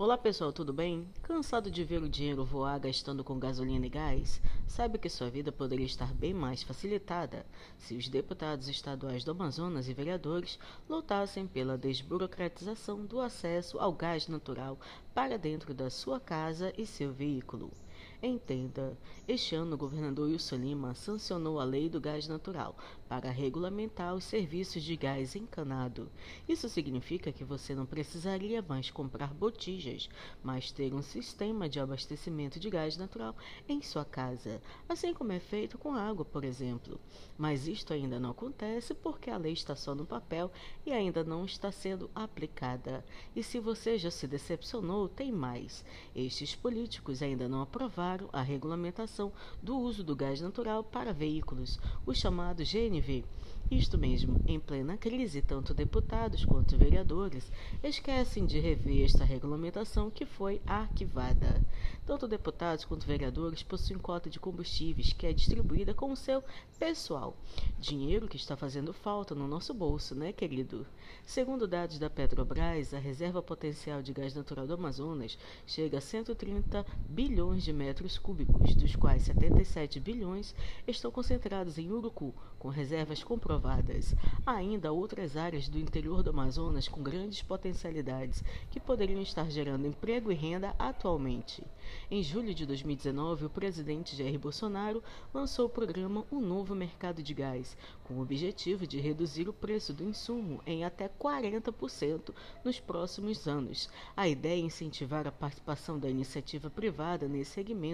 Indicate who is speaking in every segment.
Speaker 1: Olá pessoal, tudo bem? Cansado de ver o dinheiro voar gastando com gasolina e gás? Saiba que sua vida poderia estar bem mais facilitada se os deputados estaduais do Amazonas e vereadores lutassem pela desburocratização do acesso ao gás natural para dentro da sua casa e seu veículo. Entenda, este ano o governador Wilson Lima sancionou a lei do gás natural para regulamentar os serviços de gás encanado. Isso significa que você não precisaria mais comprar botijas, mas ter um sistema de abastecimento de gás natural em sua casa, assim como é feito com água, por exemplo. Mas isto ainda não acontece porque a lei está só no papel e ainda não está sendo aplicada. E se você já se decepcionou, tem mais. Estes políticos ainda não aprovaram aprovaram a regulamentação do uso do gás natural para veículos, o chamado GNV. Isto mesmo, em plena crise, tanto deputados quanto vereadores esquecem de rever esta regulamentação que foi arquivada. Tanto deputados quanto vereadores possuem cota de combustíveis que é distribuída com o seu pessoal. Dinheiro que está fazendo falta no nosso bolso, né, querido? Segundo dados da Petrobras, a reserva potencial de gás natural do Amazonas chega a 130 bilhões de metros cúbicos, dos quais 77 bilhões estão concentrados em Urucu, com reservas comprovadas. Há ainda outras áreas do interior do Amazonas com grandes potencialidades que poderiam estar gerando emprego e renda atualmente. Em julho de 2019, o presidente Jair Bolsonaro lançou o programa Um Novo Mercado de Gás, com o objetivo de reduzir o preço do insumo em até 40% nos próximos anos. A ideia é incentivar a participação da iniciativa privada nesse segmento,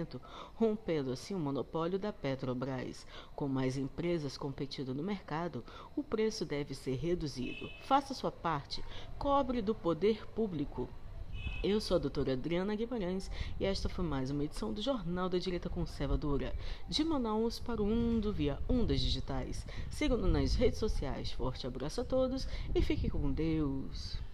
Speaker 1: rompendo assim o monopólio da Petrobras. Com mais empresas competindo no mercado, o preço deve ser reduzido. Faça sua parte, cobre do poder público. Eu sou a doutora Adriana Guimarães e esta foi mais uma edição do Jornal da Direita Conservadora, de Manaus para o mundo via ondas digitais. Sigam-nos nas redes sociais. Forte abraço a todos e fique com Deus.